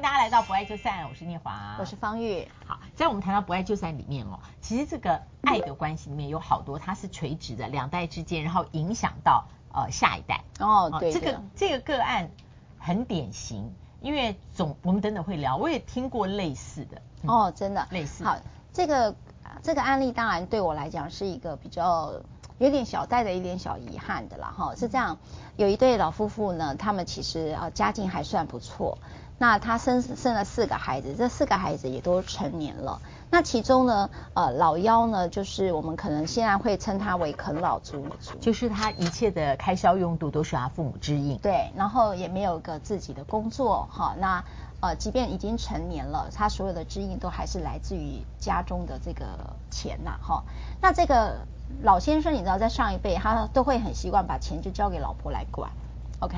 迎大家来到不爱就散，我是聂华，我是方玉。好，在我们谈到不爱就散里面哦，其实这个爱的关系里面有好多，它是垂直的，两代之间，然后影响到呃下一代。哦，对，这个这个个案很典型，因为总我们等等会聊，我也听过类似的。嗯、哦，真的类似。好，这个这个案例当然对我来讲是一个比较有点小带的一点小遗憾的啦。哈。是这样，有一对老夫妇呢，他们其实啊家境还算不错。那他生生了四个孩子，这四个孩子也都成年了。那其中呢，呃，老幺呢，就是我们可能现在会称他为啃老族，就是他一切的开销用度都是他父母支应。对，然后也没有个自己的工作，哈，那呃，即便已经成年了，他所有的支应都还是来自于家中的这个钱呐，哈。那这个老先生，你知道，在上一辈他都会很习惯把钱就交给老婆来管，OK，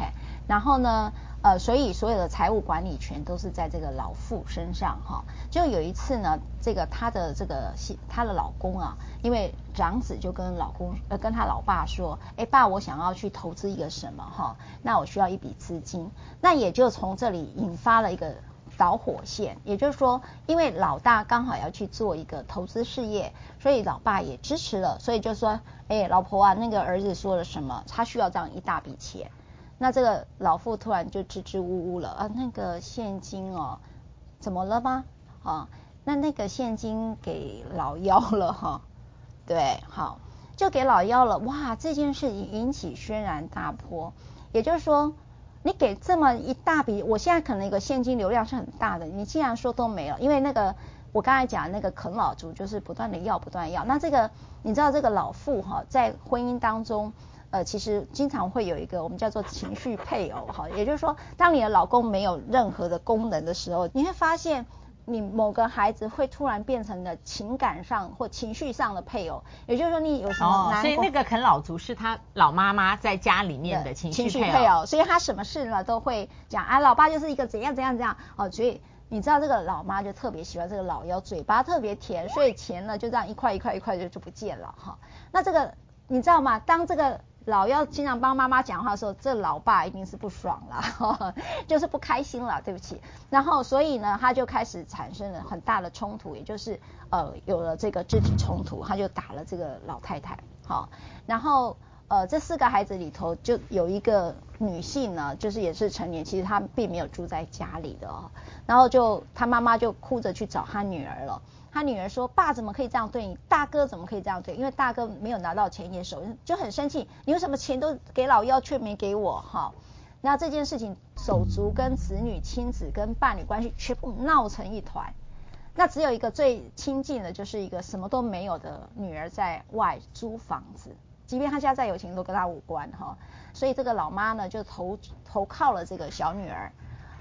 然后呢，呃，所以所有的财务管理权都是在这个老妇身上哈。就有一次呢，这个她的这个她的老公啊，因为长子就跟老公呃跟他老爸说，哎爸，我想要去投资一个什么哈，那我需要一笔资金，那也就从这里引发了一个导火线，也就是说，因为老大刚好要去做一个投资事业，所以老爸也支持了，所以就说，哎老婆啊，那个儿子说了什么，他需要这样一大笔钱。那这个老妇突然就支支吾吾了啊，那个现金哦，怎么了吗？啊，那那个现金给老幺了哈，对，好，就给老幺了。哇，这件事引起轩然大波。也就是说，你给这么一大笔，我现在可能一个现金流量是很大的，你既然说都没有，因为那个我刚才讲那个啃老族就是不断的要，不断要。那这个你知道这个老妇哈，在婚姻当中。呃，其实经常会有一个我们叫做情绪配偶哈，也就是说，当你的老公没有任何的功能的时候，你会发现你某个孩子会突然变成了情感上或情绪上的配偶，也就是说你有什么难过，哦，所以那个啃老族是他老妈妈在家里面的情绪配偶，所以他什么事呢都会讲啊，老爸就是一个怎样怎样怎样哦，所以你知道这个老妈就特别喜欢这个老幺，嘴巴特别甜，所以钱呢就这样一块一块一块就就不见了哈。那这个你知道吗？当这个老要经常帮妈妈讲话的时候，这老爸一定是不爽了，就是不开心了，对不起。然后所以呢，他就开始产生了很大的冲突，也就是呃有了这个肢体冲突，他就打了这个老太太。好，然后呃这四个孩子里头就有一个女性呢，就是也是成年，其实她并没有住在家里的哦。然后就她妈妈就哭着去找她女儿了。他女儿说：“爸怎么可以这样对你？大哥怎么可以这样对？因为大哥没有拿到钱也手就很生气。你为什么钱都给老幺却没给我？哈，那这件事情手足跟子女、亲子跟伴侣关系全部闹成一团。那只有一个最亲近的，就是一个什么都没有的女儿在外租房子，即便他家再有钱都跟他无关哈。所以这个老妈呢就投投靠了这个小女儿。”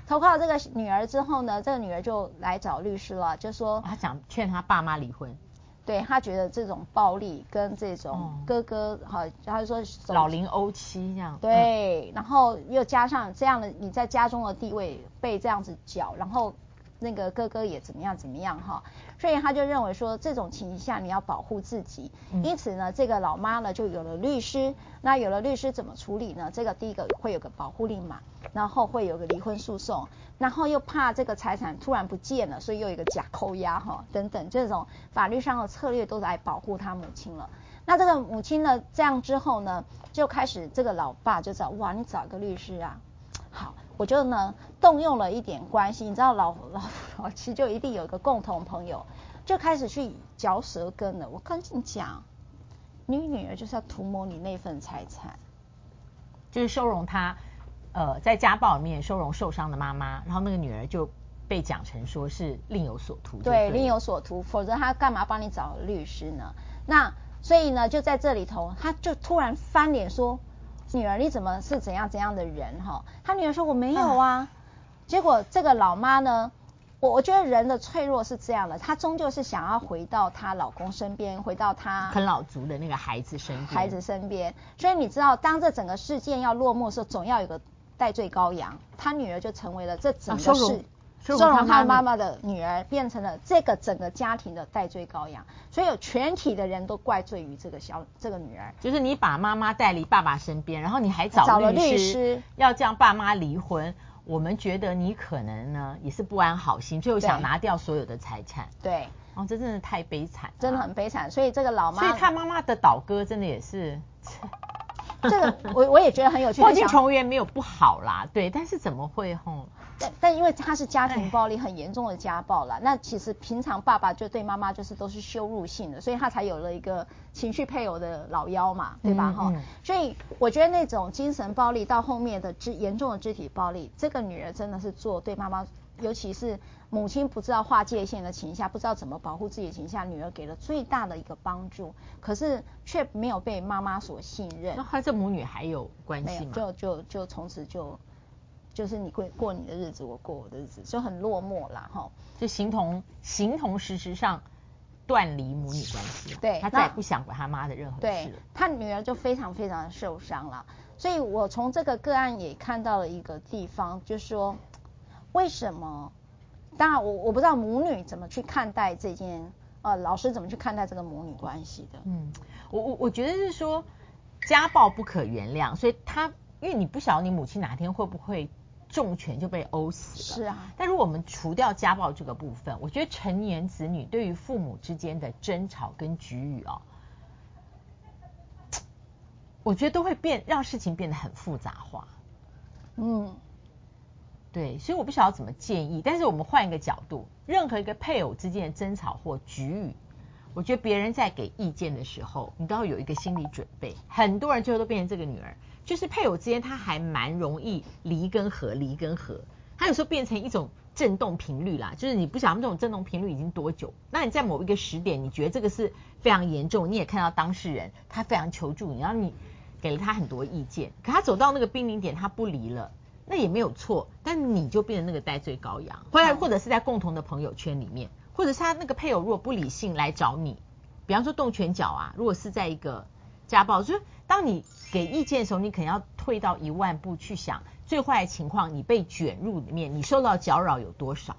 投靠这个女儿之后呢，这个女儿就来找律师了，就说她想劝她爸妈离婚。对，她觉得这种暴力跟这种哥哥哈，她就说老龄欧妻这样。对，然后又加上这样的你在家中的地位被这样子搅，然后。那个哥哥也怎么样怎么样哈，所以他就认为说，这种情形下你要保护自己，因此呢，这个老妈呢就有了律师，那有了律师怎么处理呢？这个第一个会有个保护令嘛，然后会有个离婚诉讼，然后又怕这个财产突然不见了，所以又有一个假扣押哈等等这种法律上的策略都来保护他母亲了。那这个母亲呢这样之后呢，就开始这个老爸就找哇，你找个律师啊，好。我就呢动用了一点关系，你知道老老老七就一定有一个共同朋友，就开始去嚼舌根了。我跟你讲，你女儿就是要图谋你那份财产，就是收容她，呃，在家暴里面收容受伤的妈妈，然后那个女儿就被讲成说是另有所图。对，另有所图，否则她干嘛帮你找律师呢？那所以呢，就在这里头，她就突然翻脸说。女儿，你怎么是怎样怎样的人哈？他女儿说我没有啊，结果这个老妈呢，我我觉得人的脆弱是这样的，她终究是想要回到她老公身边，回到她啃老族的那个孩子身边，孩子身边。所以你知道，当这整个事件要落幕的时候，总要有个代罪羔羊，她女儿就成为了这整个事。啊收容他妈妈的女儿变成了这个整个家庭的代罪羔羊，所以有全体的人都怪罪于这个小这个女儿。就是你把妈妈带离爸爸身边，然后你还找律师，找了律师要这样爸妈离婚。我们觉得你可能呢也是不安好心，最后想拿掉所有的财产。对，哦，这真的太悲惨，真的很悲惨。所以这个老妈，所以他妈妈的倒戈真的也是。这个我我也觉得很有趣。破镜重圆没有不好啦，对，但是怎么会吼？但但因为他是家庭暴力很严重的家暴啦，那其实平常爸爸就对妈妈就是都是羞辱性的，所以他才有了一个情绪配偶的老幺嘛，对吧？哈、嗯嗯，所以我觉得那种精神暴力到后面的肢严重的肢体暴力，这个女人真的是做对妈妈。尤其是母亲不知道划界限的情况下，不知道怎么保护自己的情况下，女儿给了最大的一个帮助，可是却没有被妈妈所信任。那和这母女还有关系吗？就就就从此就就是你过过你的日子，我过我的日子，就很落寞啦。哈。就形同形同实质上断离母女关系。对，他再也不想管他妈的任何事。对，他女儿就非常非常的受伤了。所以我从这个个案也看到了一个地方，就是说。为什么？当然，我我不知道母女怎么去看待这件，呃，老师怎么去看待这个母女关系的？嗯，我我我觉得是说，家暴不可原谅，所以他因为你不晓得你母亲哪天会不会重拳就被殴死了。是啊。但如果我们除掉家暴这个部分，我觉得成年子女对于父母之间的争吵跟齟齬哦，我觉得都会变，让事情变得很复杂化。嗯。对，所以我不晓得怎么建议，但是我们换一个角度，任何一个配偶之间的争吵或齟齬，我觉得别人在给意见的时候，你都要有一个心理准备。很多人最后都变成这个女儿，就是配偶之间他还蛮容易离跟合，离跟合，他有时候变成一种震动频率啦，就是你不晓得这种震动频率已经多久，那你在某一个时点，你觉得这个是非常严重，你也看到当事人他非常求助你，然后你给了他很多意见，可他走到那个濒临点，他不离了。那也没有错，但你就变成那个戴罪羔羊，或者或者是在共同的朋友圈里面，或者是他那个配偶如果不理性来找你，比方说动拳脚啊，如果是在一个家暴，就是当你给意见的时候，你可能要退到一万步去想，最坏的情况你被卷入里面，你受到搅扰有多少？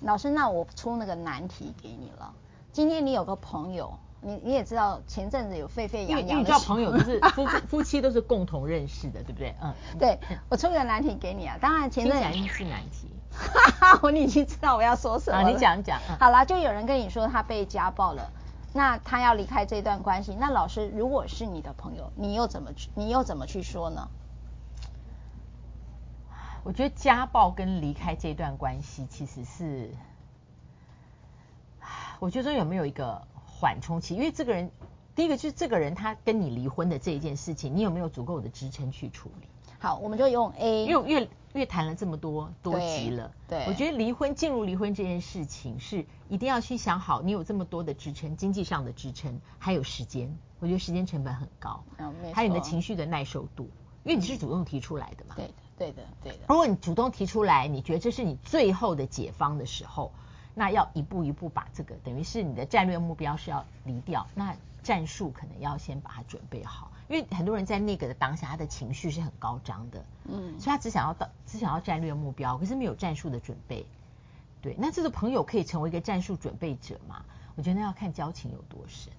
老师，那我出那个难题给你了，今天你有个朋友。你你也知道前阵子有沸沸扬扬，你知道朋友都是 夫夫妻都是共同认识的，对不对？嗯，对，我出个难题给你啊，当然前阵子是难题，哈哈，我你已经知道我要说什么了，啊、你讲讲。好啦，就有人跟你说他被家暴了，那他要离开这段关系，那老师如果是你的朋友，你又怎么去你又怎么去说呢？我觉得家暴跟离开这段关系其实是，我觉得有没有一个。缓冲期，因为这个人，第一个就是这个人他跟你离婚的这一件事情，你有没有足够的支撑去处理？好，我们就用 A，因为越越谈了这么多多集了，对，我觉得离婚进入离婚这件事情是一定要去想好，你有这么多的支撑，经济上的支撑，还有时间，我觉得时间成本很高，还有你的情绪的耐受度，因为你是主动提出来的嘛，对的，对的，对的。如果你主动提出来，你觉得这是你最后的解方的时候。那要一步一步把这个，等于是你的战略目标是要离掉，那战术可能要先把它准备好，因为很多人在那个的当下，他的情绪是很高涨的，嗯，所以他只想要到，只想要战略目标，可是没有战术的准备。对，那这个朋友可以成为一个战术准备者吗？我觉得那要看交情有多深，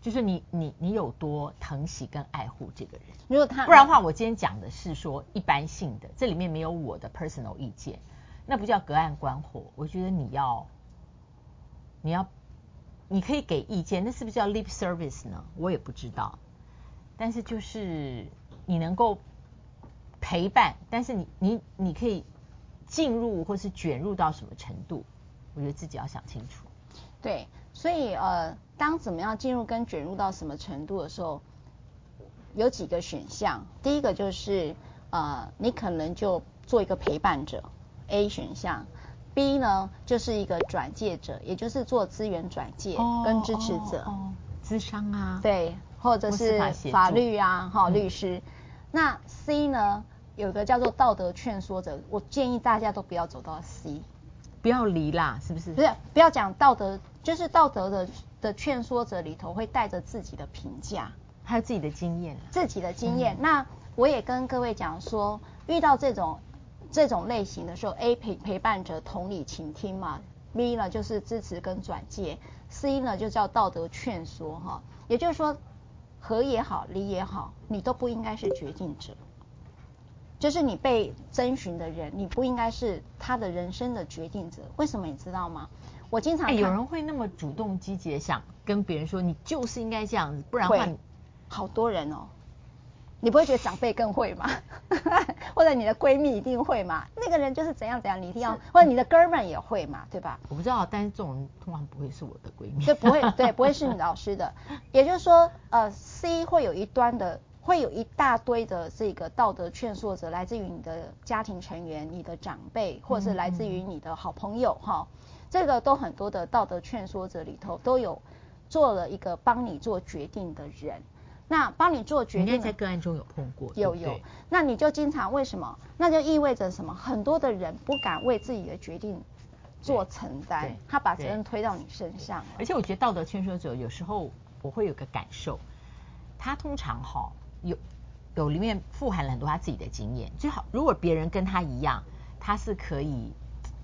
就是你你你有多疼惜跟爱护这个人。如果他，不然的话，我今天讲的是说一般性的，这里面没有我的 personal 意见。那不叫隔岸观火，我觉得你要，你要，你可以给意见，那是不是叫 lip service 呢？我也不知道。但是就是你能够陪伴，但是你你你可以进入或是卷入到什么程度？我觉得自己要想清楚。对，所以呃，当怎么样进入跟卷入到什么程度的时候，有几个选项。第一个就是呃，你可能就做一个陪伴者。A 选项，B 呢就是一个转介者，也就是做资源转介跟支持者，哦，哦，咨商啊，对，或者是法律啊，哈，律师。那 C 呢，有个叫做道德劝说者，我建议大家都不要走到 C，不要离啦，是不是？不是，不要讲道德，就是道德的的劝说者里头会带着自己的评价，还有自己的经验，自己的经验。嗯、那我也跟各位讲说，遇到这种。这种类型的时候，A 陪陪伴者同理倾听嘛，B 呢就是支持跟转介，C 呢就叫道德劝说哈，也就是说和也好，离也好，你都不应该是决定者。就是你被征询的人，你不应该是他的人生的决定者。为什么你知道吗？我经常、欸、有人会那么主动积极的想跟别人说，你就是应该这样子，不然的话，好多人哦。你不会觉得长辈更会吗？或者你的闺蜜一定会吗？那个人就是怎样怎样，你一定要，或者你的哥们也会嘛，对吧？我不知道，但是这种人通常不会是我的闺蜜。对，不会，对，不会是你老师的。也就是说，呃，C 会有一端的，会有一大堆的这个道德劝说者，来自于你的家庭成员、你的长辈，或者是来自于你的好朋友，哈、这个都很多的道德劝说者里头都有做了一个帮你做决定的人。那帮你做决定，应该在个案中有碰过，有有。那你就经常为什么？那就意味着什么？很多的人不敢为自己的决定做承担，他把责任推到你身上。而且我觉得道德劝说者有时候我会有个感受，他通常哈有有里面富含了很多他自己的经验。最好如果别人跟他一样，他是可以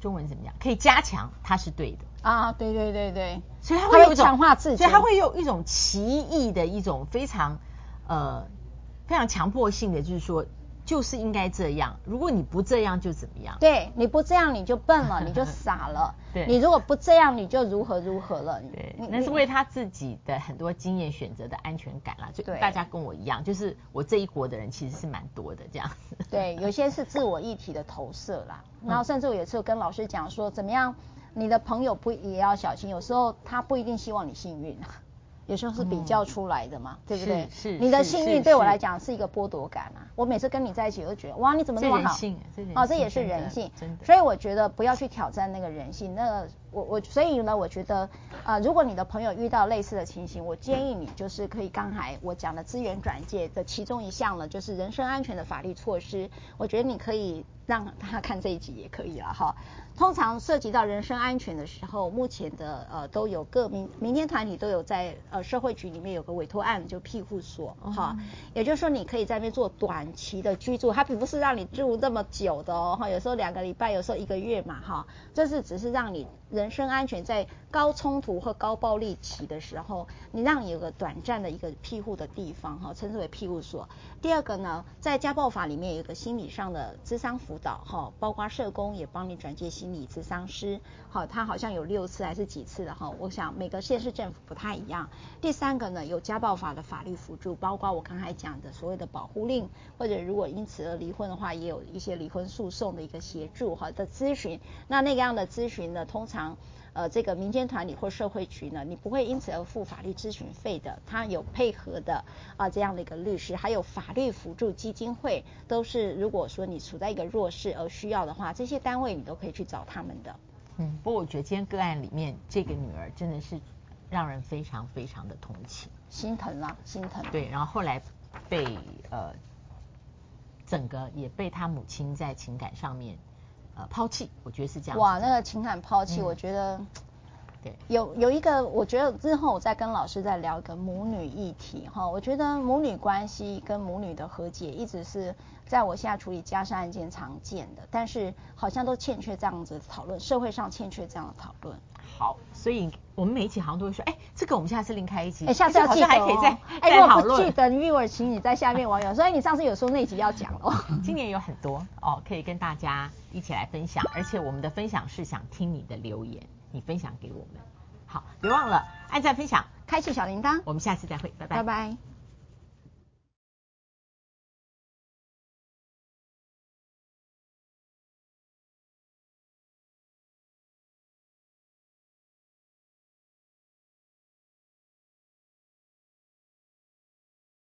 中文怎么样？可以加强，他是对的。啊，对对对对，所以他会有一种强化自己，所以他会有一种奇异的一种非常呃非常强迫性的，就是说就是应该这样，如果你不这样就怎么样？对，你不这样你就笨了，你就傻了。对，你如果不这样你就如何如何了。对，那是为他自己的很多经验选择的安全感啦。就大家跟我一样，就是我这一国的人其实是蛮多的这样子。对，有些是自我议题的投射啦，然后甚至我有一次跟老师讲说怎么样。你的朋友不也要小心？有时候他不一定希望你幸运，有时候是比较出来的嘛，嗯、对不对？是。是你的幸运对我来讲是一个剥夺感啊！我每次跟你在一起，我都觉得哇，你怎么那么好？这人性，这人性哦，这也是人性。真的。所以我觉得不要去挑战那个人性。那个我我所以呢，我觉得啊、呃，如果你的朋友遇到类似的情形，我建议你就是可以刚才我讲的资源转介的其中一项呢，就是人身安全的法律措施。我觉得你可以让他看这一集也可以了哈。通常涉及到人身安全的时候，目前的呃都有各民民间团体都有在呃社会局里面有个委托案，就庇护所哈，也就是说你可以在那边做短期的居住，它并不是让你住这么久的哦哈，有时候两个礼拜，有时候一个月嘛哈，这是只是让你人身安全在高冲突或高暴力期的时候，你让你有个短暂的一个庇护的地方哈，称之为庇护所。第二个呢，在家暴法里面有一个心理上的咨商辅导哈，包括社工也帮你转介心理咨商师，好，他好像有六次还是几次的哈，我想每个县市政府不太一样。第三个呢，有家暴法的法律辅助，包括我刚才讲的所谓的保护令，或者如果因此而离婚的话，也有一些离婚诉讼的一个协助哈的咨询。那那个样的咨询呢，通常。呃，这个民间团体或社会局呢，你不会因此而付法律咨询费的。他有配合的啊、呃，这样的一个律师，还有法律辅助基金会，都是如果说你处在一个弱势而需要的话，这些单位你都可以去找他们的。嗯，不过我觉得今天个案里面这个女儿真的是让人非常非常的同情，心疼啊，心疼。对，然后后来被呃整个也被他母亲在情感上面。呃，抛弃，我觉得是这样。哇，那个情感抛弃，嗯，我觉得，对，有有一个，我觉得之后我再跟老师再聊一个母女议题哈。我觉得母女关系跟母女的和解，一直是在我现在处理家事案件常见的，但是好像都欠缺这样子的讨论，社会上欠缺这样的讨论。好，所以我们每一期好像都会说，哎，这个我们下次另开一集，哎，下次要记得还可以再哎，如果不记得，玉儿，请你在下面网友，所以你上次有说那集要讲哦。今年有很多哦，可以跟大家一起来分享，而且我们的分享是想听你的留言，你分享给我们。好，别忘了按赞、分享、开启小铃铛，我们下次再会，拜拜。拜拜。